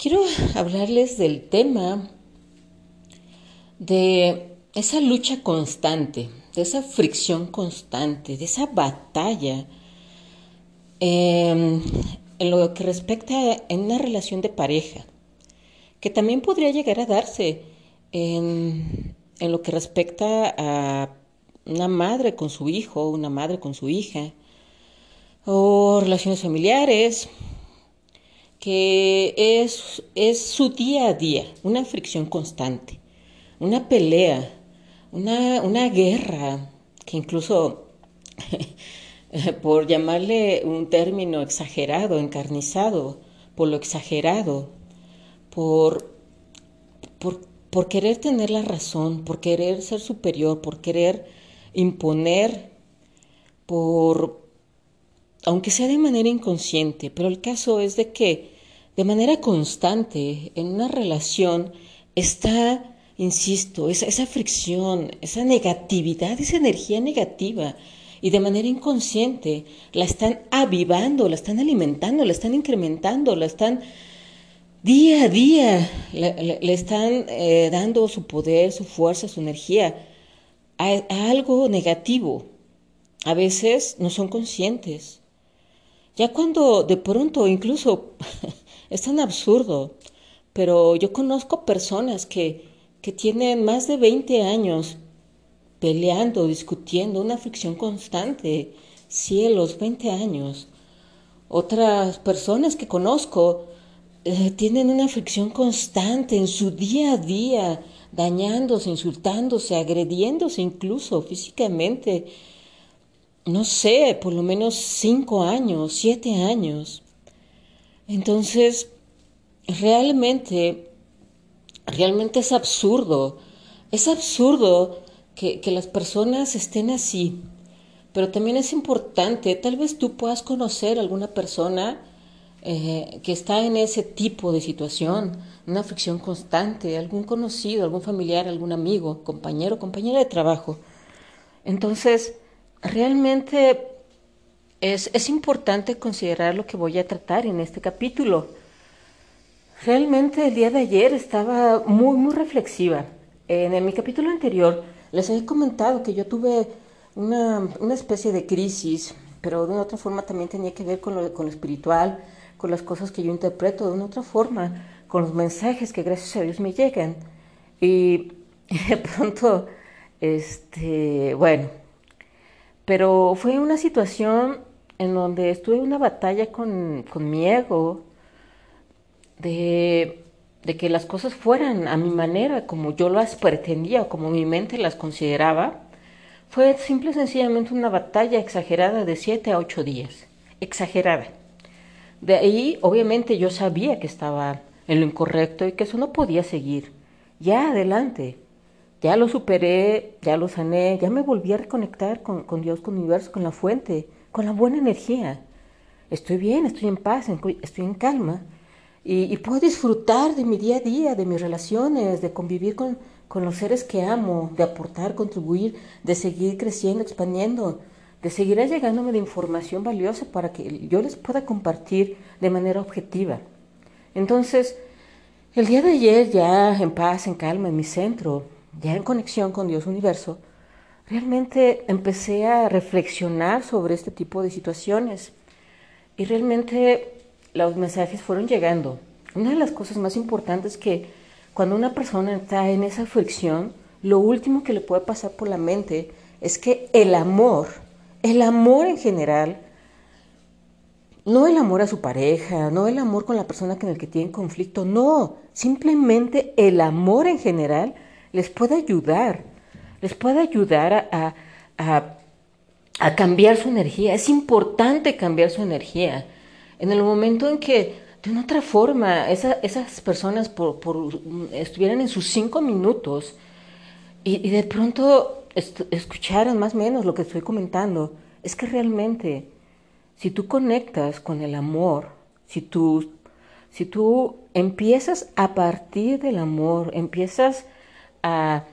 quiero hablarles del tema de esa lucha constante, de esa fricción constante, de esa batalla em, en lo que respecta en una relación de pareja, que también podría llegar a darse en lo que respecta a una madre con su hijo, una madre con su hija, o relaciones familiares, que es, es su día a día, una fricción constante, una pelea, una, una guerra, que incluso, por llamarle un término exagerado, encarnizado, por lo exagerado, por, por, por querer tener la razón, por querer ser superior, por querer imponer, por aunque sea de manera inconsciente, pero el caso es de que de manera constante en una relación está, insisto, esa, esa fricción, esa negatividad, esa energía negativa, y de manera inconsciente la están avivando, la están alimentando, la están incrementando, la están día a día, le, están eh, dando su poder, su fuerza, su energía a algo negativo. A veces no son conscientes ya cuando de pronto incluso es tan absurdo, pero yo conozco personas que, que tienen más de 20 años peleando, discutiendo, una fricción constante, cielos, 20 años. Otras personas que conozco eh, tienen una fricción constante en su día a día, dañándose, insultándose, agrediéndose incluso físicamente no sé, por lo menos cinco años, siete años. Entonces, realmente, realmente es absurdo. Es absurdo que, las personas estén así. Pero también es importante, tal vez tú puedas conocer a alguna persona eh, que está en ese tipo de situación, una fricción constante, algún conocido, algún familiar, algún amigo, compañero, compañera de trabajo. Entonces, realmente es, es, importante considerar lo que voy a tratar en este capítulo. Realmente el día de ayer estaba muy, muy reflexiva. En, mi capítulo anterior les he comentado que yo tuve una, una, especie de crisis, pero de una otra forma también tenía que ver con lo, con lo espiritual, con las cosas que yo interpreto de una otra forma, con los mensajes que gracias a Dios me llegan. Y de pronto, este, bueno, pero fue una situación en donde estuve una batalla con, mi ego, de, que las cosas fueran a mi manera, como yo las pretendía, como mi mente las consideraba. Fue simple y sencillamente una batalla exagerada de siete a ocho días. Exagerada. De ahí, obviamente, yo sabía que estaba en lo incorrecto y que eso no podía seguir. Ya adelante ya lo superé, ya lo sané, ya me volví a reconectar con, Dios, con el universo, con la fuente, con la buena energía. Estoy bien, estoy en paz, estoy en calma y, puedo disfrutar de mi día a día, de mis relaciones, de convivir con, con los seres que amo, de aportar, contribuir, de seguir creciendo, expandiendo, de seguir llegándome de información valiosa para que yo les pueda compartir de manera objetiva. Entonces, el día de ayer ya en paz, en calma, en mi centro, ya en conexión con Dios universo, realmente empecé a reflexionar sobre este tipo de situaciones y realmente los mensajes fueron llegando. Una de las cosas más importantes es que cuando una persona está en esa fricción, lo último que le puede pasar por la mente es que el amor, el amor en general, no el amor a su pareja, no el amor con la persona con la que tiene conflicto, no, simplemente el amor en general les puede ayudar, les puede ayudar a, cambiar su energía. Es importante cambiar su energía. En el momento en que de una otra forma, esas personas por, estuvieran en sus cinco minutos y, de pronto escucharan más o menos lo que estoy comentando, es que realmente si tú conectas con el amor, si tú, si tú empiezas a partir del amor, empiezas a,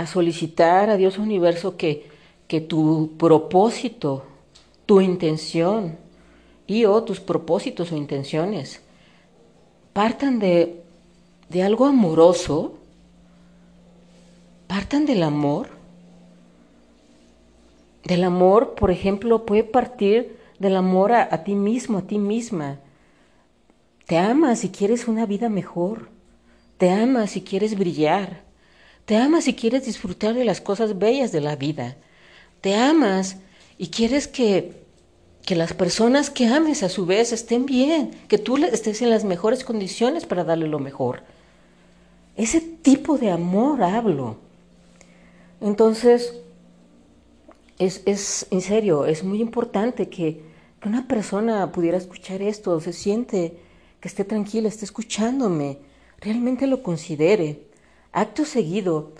a solicitar a Dios Universo que, que tu propósito, tu intención y o tus propósitos o intenciones partan de, de algo amoroso, partan del amor. Del amor, por ejemplo, puede partir del amor a, ti mismo, a ti misma. Te amas si quieres una vida mejor. Te amas si quieres brillar. Te amas si quieres disfrutar de las cosas bellas de la vida. Te amas y quieres que, que las personas que ames a su vez estén bien, que tú estés en las mejores condiciones para darle lo mejor. Ese tipo de amor hablo. Entonces, es, es en serio, es muy importante que que una persona pudiera escuchar esto, se siente que esté tranquila, esté escuchándome, realmente lo considere. Acto seguido,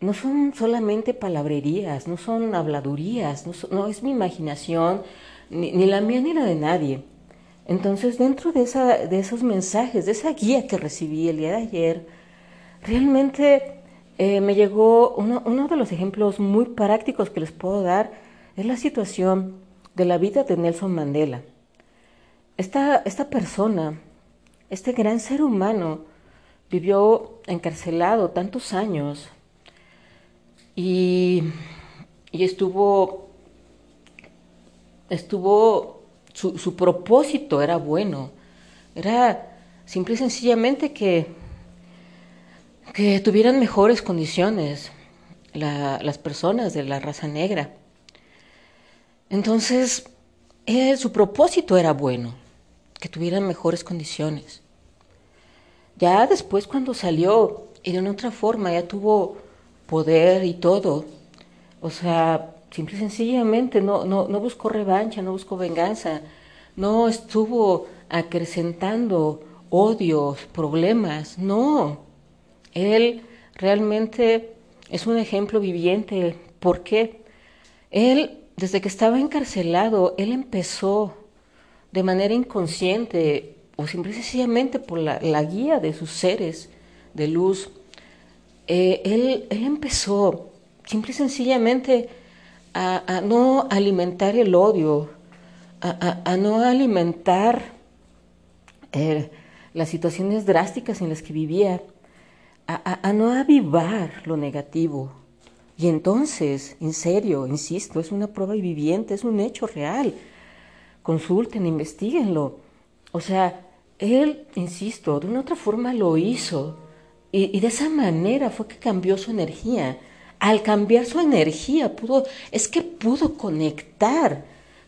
no son solamente palabrerías, no son habladurías, no, es mi imaginación, ni, la mía ni la de nadie. Entonces, dentro de, esa, de esos mensajes, de esa guía que recibí el día de ayer, realmente eh, me llegó uno, uno de los ejemplos muy prácticos que les puedo dar, es la situación de la vida de Nelson Mandela. Esta, esta persona, este gran ser humano, vivió encarcelado tantos años y, y estuvo, estuvo, su, su, propósito era bueno, era simple y sencillamente que, que tuvieran mejores condiciones las personas de la raza negra. Entonces, su propósito era bueno, que tuvieran mejores condiciones. Ya después cuando salió y de una otra forma ya tuvo poder y todo, o sea, simple y sencillamente no, no, no buscó revancha, no buscó venganza, no estuvo acrecentando odios, problemas, no. Él realmente es un ejemplo viviente. ¿Por qué? Él desde que estaba encarcelado, él empezó de manera inconsciente o simple sencillamente por la, guía de sus seres de luz, eh, él, empezó simple y sencillamente a, no alimentar el odio, a, no alimentar eh, las situaciones drásticas en las que vivía, a no avivar lo negativo, y entonces, en serio, insisto, es una prueba viviente, es un hecho real. Consulten, investiguenlo. O sea, él, insisto, de una otra forma lo hizo. Y, de esa manera fue que cambió su energía. Al cambiar su energía, pudo, es que pudo conectar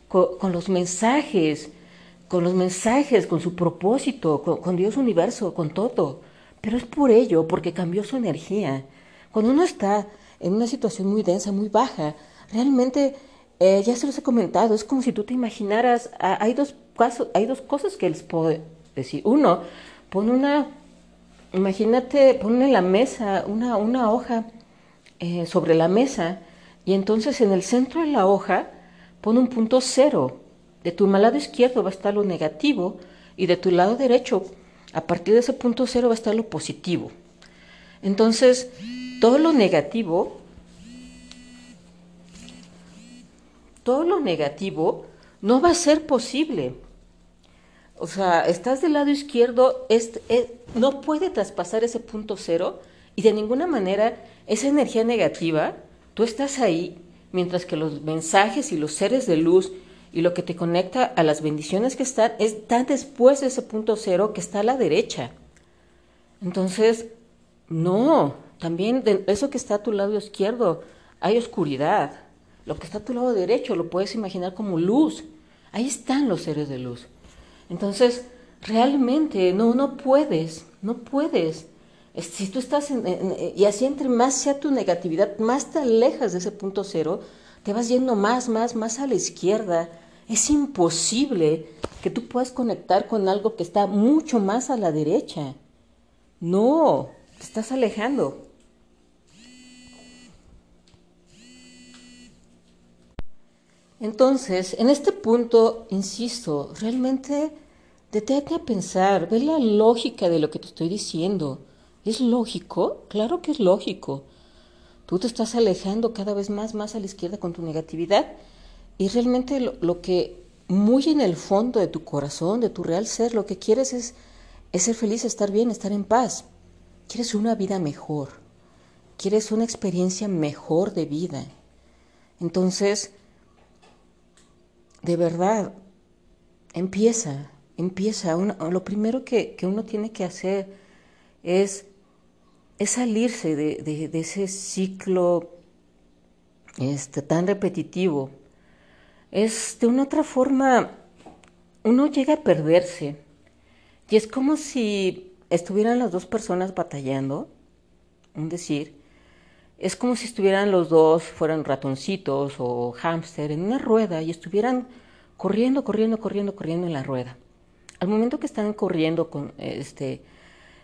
con, los mensajes, con los mensajes, con su propósito, con, Dios universo, con todo. Pero es por ello, porque cambió su energía. Cuando uno está en una situación muy densa, muy baja. Realmente, eh, ya se los he comentado, es como si tú te imaginaras, ah, hay, dos casos, hay dos cosas que les puedo decir. Uno, pon una, imagínate, pon en la mesa una, una hoja eh, sobre la mesa y entonces en el centro de la hoja pon un punto cero. De tu lado izquierdo va a estar lo negativo y de tu lado derecho, a partir de ese punto cero va a estar lo positivo. Entonces, todo lo negativo, todo lo negativo no va a ser posible. O sea, estás del lado izquierdo, no puede traspasar ese punto cero y de ninguna manera esa energía negativa, tú estás ahí, mientras que los mensajes y los seres de luz y lo que te conecta a las bendiciones que están, están después de ese punto cero que está a la derecha. Entonces, no, también de eso que está a tu lado izquierdo hay oscuridad. Lo que está a tu lado derecho lo puedes imaginar como luz. Ahí están los seres de luz. Entonces, realmente no, no puedes, no puedes. Si tú estás en, y así entre más sea tu negatividad, más te alejas de ese punto cero, te vas yendo más, más, más a la izquierda, Es imposible que tú puedas conectar con algo que está mucho más a la derecha. No, te estás alejando. Entonces, en este punto, insisto, realmente detente a pensar, ve la lógica de lo que te estoy diciendo. ¿Es lógico? Claro que es lógico. Tú te estás alejando cada vez más, más a la izquierda con tu negatividad y realmente lo, que muy en el fondo de tu corazón, de tu real ser, lo que quieres es, es ser feliz, estar bien, estar en paz. Quieres una vida mejor. Quieres una experiencia mejor de vida. Entonces, de verdad, empieza, empieza. lo primero que, que uno tiene que hacer es es salirse de, ese ciclo este, tan repetitivo. Es de una otra forma, uno llega a perderse. Y es como si estuvieran las dos personas batallando, un decir, es como si estuvieran los dos, fueran ratoncitos o hámster en una rueda y estuvieran corriendo, corriendo, corriendo, corriendo en la rueda. Al momento que están corriendo con este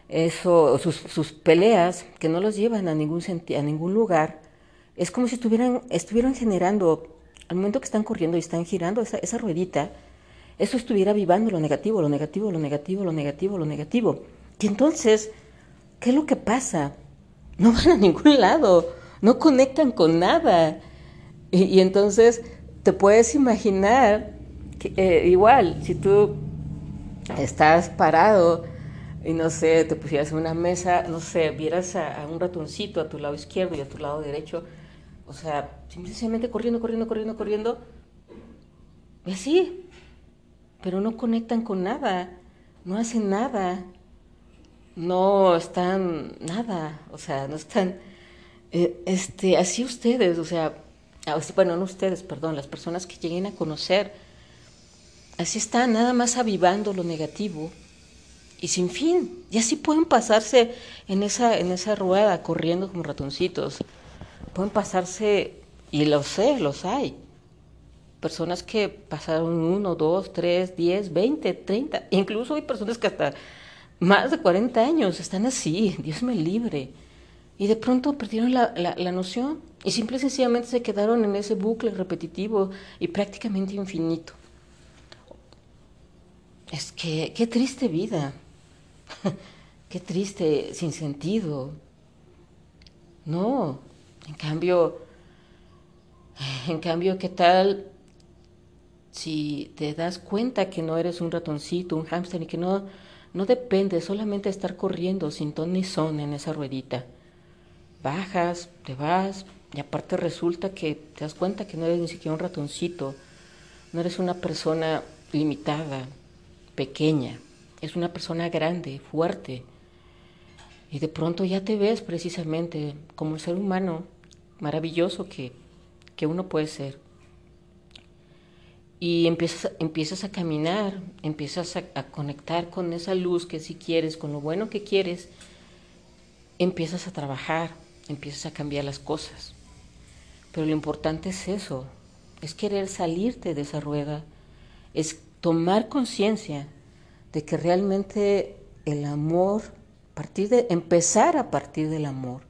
eso, sus, sus, peleas que no los llevan a ningún, a ningún lugar, es como si estuvieran, estuvieran generando, al momento que están corriendo y están girando esa, esa ruedita, eso estuviera vivando lo negativo, lo negativo, lo negativo, lo negativo, lo negativo. Y entonces, ¿qué es lo que pasa? No van a ningún lado, no conectan con nada. Y, entonces te puedes imaginar que eh, igual, si tú estás parado y no sé, te pusieras en una mesa, no sé, vieras a, un ratoncito a tu lado izquierdo y a tu lado derecho, o sea, simplemente corriendo, corriendo, corriendo, corriendo, y así, pero no conectan con nada, no hacen nada, no están nada, o sea, no están, eh, este, así ustedes, o sea, bueno, no ustedes, perdón, las personas que lleguen a conocer, así están, nada más avivando lo negativo y sin fin. Y así pueden pasarse en esa, en esa rueda corriendo como ratoncitos. Pueden pasarse, y lo sé, los hay. Personas que pasaron uno, dos, tres, diez, veinte, treinta. Incluso hay personas que hasta más de 40 años están así. Dios me libre. Y de pronto perdieron la, la, la noción y simple y sencillamente se quedaron en ese bucle repetitivo y prácticamente infinito. Es que, qué triste vida. Qué triste, sin sentido. No, en cambio, en cambio, ¿qué tal si te das cuenta que no eres un ratoncito, un hámster y que no, no depende solamente de estar corriendo sin ton ni son en esa ruedita? Bajas, te vas y aparte resulta que te das cuenta que no eres ni siquiera un ratoncito, no eres una persona limitada, pequeña es una persona grande, fuerte. Y de pronto ya te ves precisamente como el ser humano maravilloso que, que uno puede ser. Y empiezas, empiezas a caminar, empiezas a, conectar con esa luz que si quieres, con lo bueno que quieres, empiezas a trabajar, empiezas a cambiar las cosas. Pero lo importante es eso, es querer salirte de esa rueda, es tomar conciencia de que realmente el amor, partir de, empezar a partir del amor,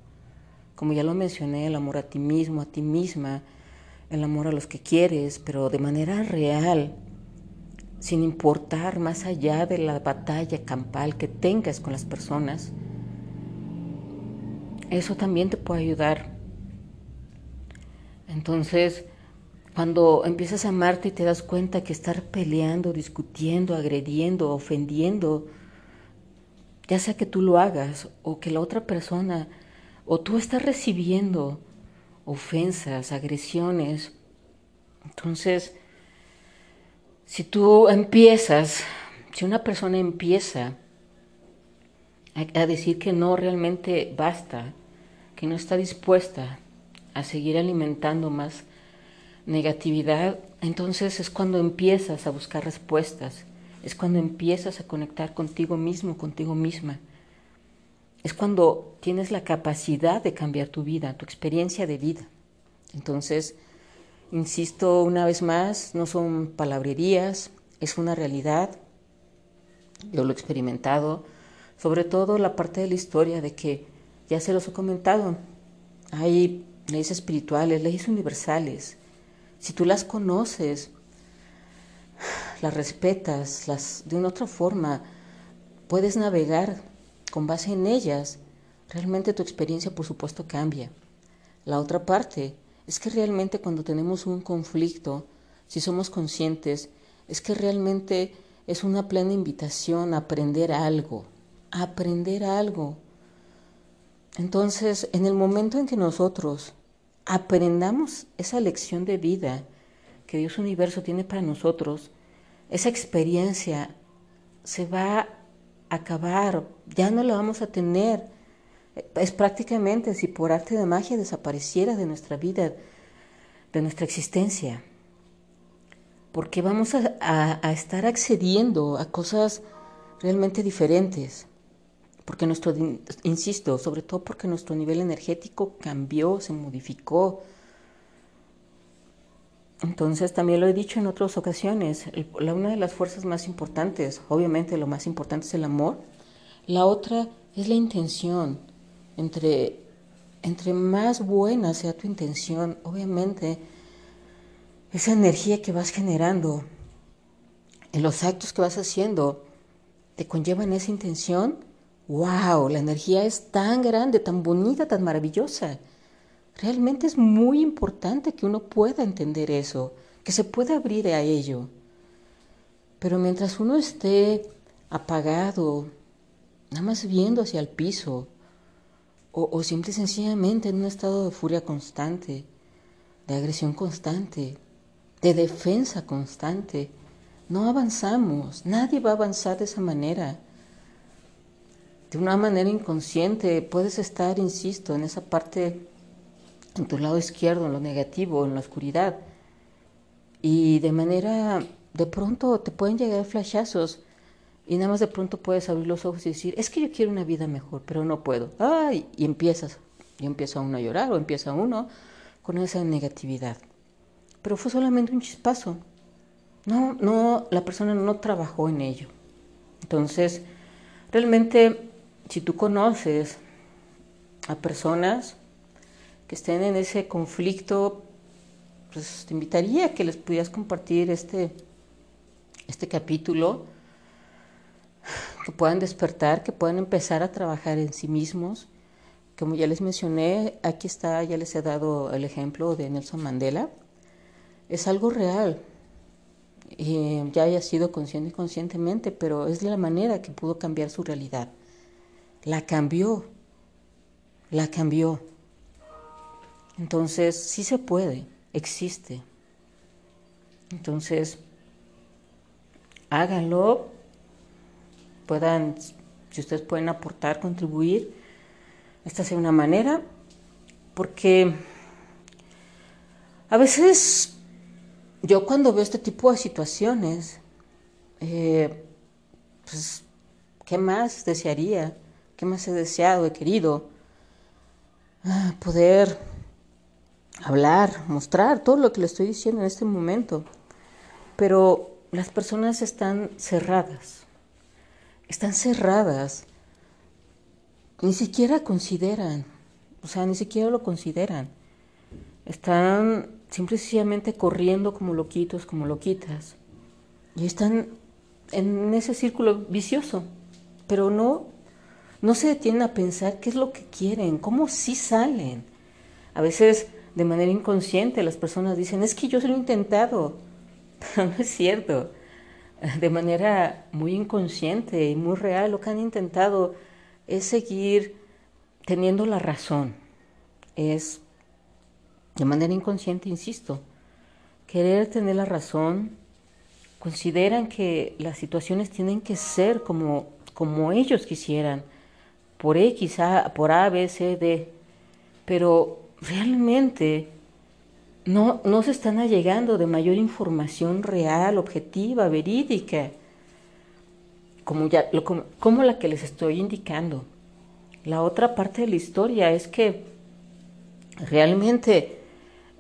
como ya lo mencioné, el amor a ti mismo, a ti misma, el amor a los que quieres, pero de manera real, sin importar más allá de la batalla campal que tengas con las personas, eso también te puede ayudar. Entonces, cuando empiezas a amarte y te das cuenta que estar peleando, discutiendo, agrediendo, ofendiendo, ya sea que tú lo hagas o que la otra persona, o tú estás recibiendo ofensas, agresiones, entonces, si tú empiezas, si una persona empieza a, decir que no realmente basta, que no está dispuesta a seguir alimentando más negatividad, entonces es cuando empiezas a buscar respuestas, es cuando empiezas a conectar contigo mismo, contigo misma. Es cuando tienes la capacidad de cambiar tu vida, tu experiencia de vida. Entonces, Insisto una vez más, no son palabrerías, es una realidad. Yo lo he experimentado, sobre todo la parte de la historia de que, ya se los he comentado, hay leyes espirituales, leyes universales. Si tú las conoces, las respetas, las de una otra forma, puedes navegar con base en ellas, realmente tu experiencia por supuesto cambia. La otra parte es que realmente cuando tenemos un conflicto, si somos conscientes, es que realmente es una plena invitación a aprender algo, a aprender algo. Entonces, en el momento en que nosotros aprendamos esa lección de vida que Dios Universo tiene para nosotros, esa experiencia se va acabar, ya no la vamos a tener. Es prácticamente si por arte de magia desapareciera de nuestra vida, de nuestra existencia. Porque vamos a, estar accediendo a cosas realmente diferentes. Porque nuestro, insisto, sobre todo porque nuestro nivel energético cambió, se modificó, entonces, también lo he dicho en otras ocasiones, la, una de las fuerzas más importantes, obviamente lo más importante es el amor, la otra es la intención. Entre, entre más buena sea tu intención, obviamente esa energía que vas generando en los actos que vas haciendo te conllevan esa intención, wow, la energía es tan grande, tan bonita, tan maravillosa Realmente es muy importante que uno pueda entender eso, que se pueda abrir a ello. Pero mientras uno esté apagado, nada más viendo hacia el piso, o, o simple y sencillamente en un estado de furia constante, de agresión constante, de defensa constante, no avanzamos, nadie va a avanzar de esa manera. De una manera inconsciente puedes estar, insisto, en esa parte en tu lado izquierdo, en lo negativo, en la oscuridad. Y de manera, de pronto te pueden llegar flashazos y nada más de pronto puedes abrir los ojos y decir, es que yo quiero una vida mejor, pero no puedo. Ay, y empiezas, y empieza uno a llorar o empieza uno con esa negatividad. Pero fue solamente un chispazo. No, no, la persona no trabajó en ello. Entonces, realmente, si tú conoces a personas que estén en ese conflicto, pues te invitaría a que les pudieras compartir este, este capítulo, que puedan despertar, que puedan empezar a trabajar en sí mismos. Como ya les mencioné, aquí está, ya les he dado el ejemplo de Nelson Mandela. Es algo real, y ya haya sido consciente y conscientemente, pero es la manera que pudo cambiar su realidad. La cambió, la cambió. Entonces, sí se puede, existe. Entonces, háganlo, puedan, si ustedes pueden aportar, contribuir, esta sea una manera, porque a veces yo cuando veo este tipo de situaciones, eh, pues, ¿qué más desearía? ¿Qué más he deseado, he querido? Ah, poder hablar, mostrar todo lo que le estoy diciendo en este momento. Pero las personas están cerradas, están cerradas, ni siquiera consideran, o sea, ni siquiera lo consideran. Están simplemente corriendo como loquitos, como loquitas. Y están en ese círculo vicioso, pero no, no se detienen a pensar qué es lo que quieren, cómo sí salen. A veces de manera inconsciente las personas dicen, es que yo se lo he intentado. no es cierto. De manera muy inconsciente y muy real lo que han intentado es seguir teniendo la razón. Es, de manera inconsciente, insisto, querer tener la razón. Consideran que las situaciones tienen que ser como, como ellos quisieran, por X, A, por A, B, C, D. Pero realmente no, no se están allegando de mayor información real, objetiva, verídica, como, ya, como, como la que les estoy indicando. La otra parte de la historia es que realmente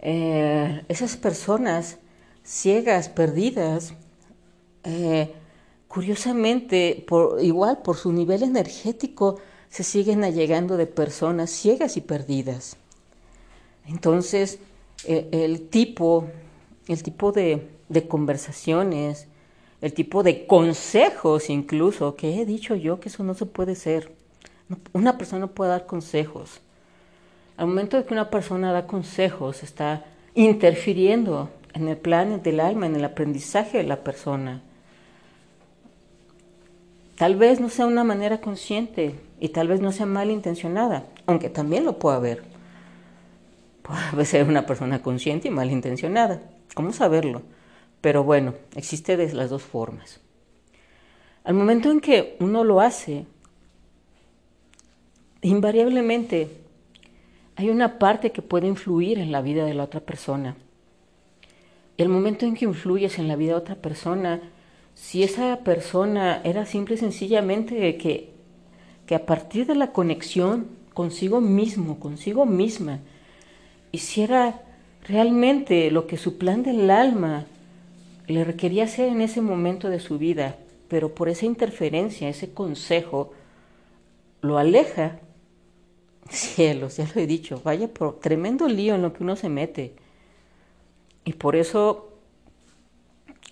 eh, esas personas ciegas, perdidas, eh, curiosamente, por, igual por su nivel energético, se siguen allegando de personas ciegas y perdidas. Entonces, eh, el tipo, el tipo de, de conversaciones, el tipo de consejos incluso, que he dicho yo que eso no se puede ser. Una persona no puede dar consejos. Al momento de que una persona da consejos, está interfiriendo en el plan del alma, en el aprendizaje de la persona. Tal vez no sea una manera consciente y tal vez no sea malintencionada, aunque también lo pueda haber. Puede ser una persona consciente y malintencionada. ¿Cómo saberlo? Pero bueno, existe de las dos formas. Al momento en que uno lo hace, invariablemente hay una parte que puede influir en la vida de la otra persona. El momento en que influyes en la vida de otra persona, si esa persona era simple y sencillamente que, que a partir de la conexión consigo mismo, consigo misma, hiciera realmente lo que su plan del alma le requería hacer en ese momento de su vida, pero por esa interferencia, ese consejo, lo aleja. Cielos, ya lo he dicho, vaya por tremendo lío en lo que uno se mete. Y por eso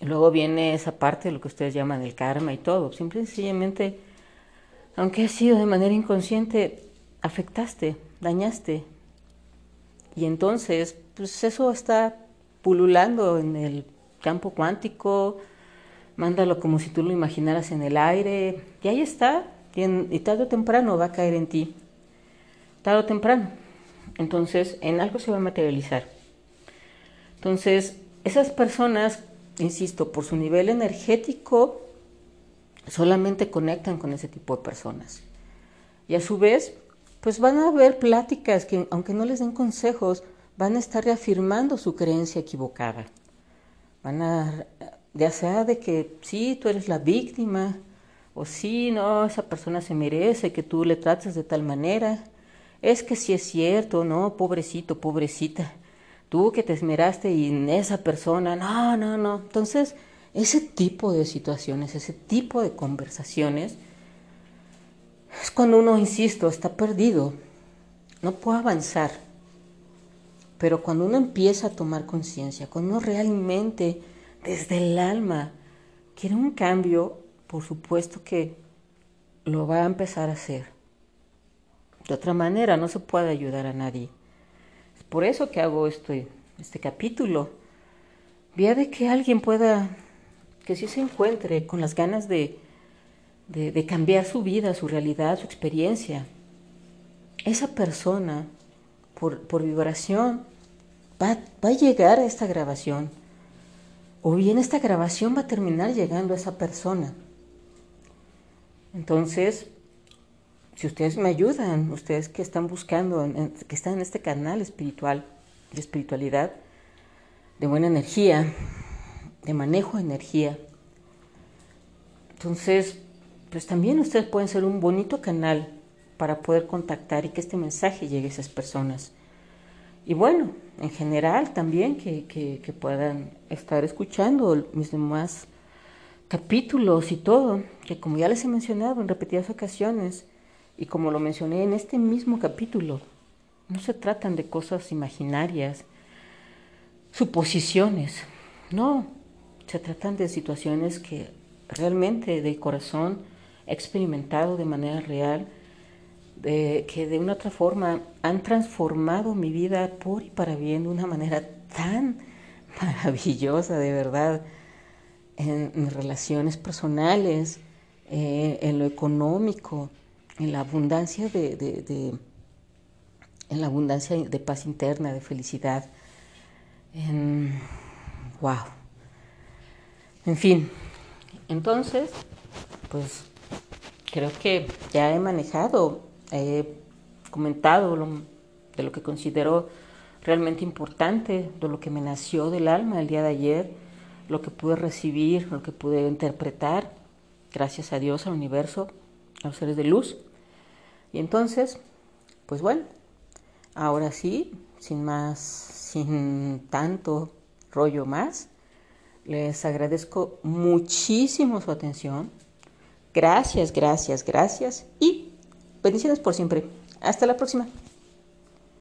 luego viene esa parte de lo que ustedes llaman el karma y todo. Simple y sencillamente, aunque ha sido de manera inconsciente, afectaste, dañaste. Y entonces, pues eso está pululando en el campo cuántico, mándalo como si tú lo imaginaras en el aire, y ahí está, y, tarde o temprano va a caer en ti, tarde o temprano. Entonces, en algo se va a materializar. Entonces, esas personas, insisto, por su nivel energético, solamente conectan con ese tipo de personas. Y a su vez, pues van a haber pláticas que, aunque no les den consejos, van a estar reafirmando su creencia equivocada. Van a, ya sea de que sí, tú eres la víctima, o sí, no, esa persona se merece que tú le trates de tal manera. Es que sí es cierto, no, pobrecito, pobrecita. Tú que te esmeraste y en esa persona, no, no, no. Entonces, ese tipo de situaciones, ese tipo de conversaciones, es cuando uno, insisto, está perdido, no puede avanzar. Pero cuando uno empieza a tomar conciencia, cuando uno realmente desde el alma quiere un cambio, por supuesto que lo va a empezar a hacer. De otra manera no se puede ayudar a nadie. Es por eso que hago este, este capítulo. Vía de que alguien pueda, que sí se encuentre con las ganas de, de cambiar su vida, su realidad, su experiencia. Esa persona por, vibración, va, va, a llegar a esta grabación. O bien esta grabación va a terminar llegando a esa persona. Entonces, si ustedes me ayudan, ustedes que están buscando, que están en este canal espiritual, de espiritualidad, de buena energía, de manejo de energía, entonces, pues también ustedes pueden ser un bonito canal para poder contactar y que este mensaje llegue a esas personas. Y bueno, en general también que, que, puedan estar escuchando mis demás capítulos y todo, que como ya les he mencionado en repetidas ocasiones, y como lo mencioné en este mismo capítulo, no se tratan de cosas imaginarias, suposiciones, no, se tratan de situaciones que realmente de corazón he experimentado de manera real que de una otra forma han transformado mi vida por y para bien de una manera tan maravillosa, de verdad, en relaciones personales, eh, en lo económico, en la abundancia de, de, en la abundancia de paz interna, de felicidad. En, wow. En fin, entonces, pues creo que ya he manejado he comentado de lo que considero realmente importante, de lo que me nació del alma el día de ayer, lo que pude recibir, lo que pude interpretar, gracias a Dios, al universo, a los seres de luz. Y entonces, pues bueno, ahora sí, sin más, sin tanto rollo más, les agradezco muchísimo su atención. Gracias, gracias, gracias y bendiciones por siempre. Hasta la próxima.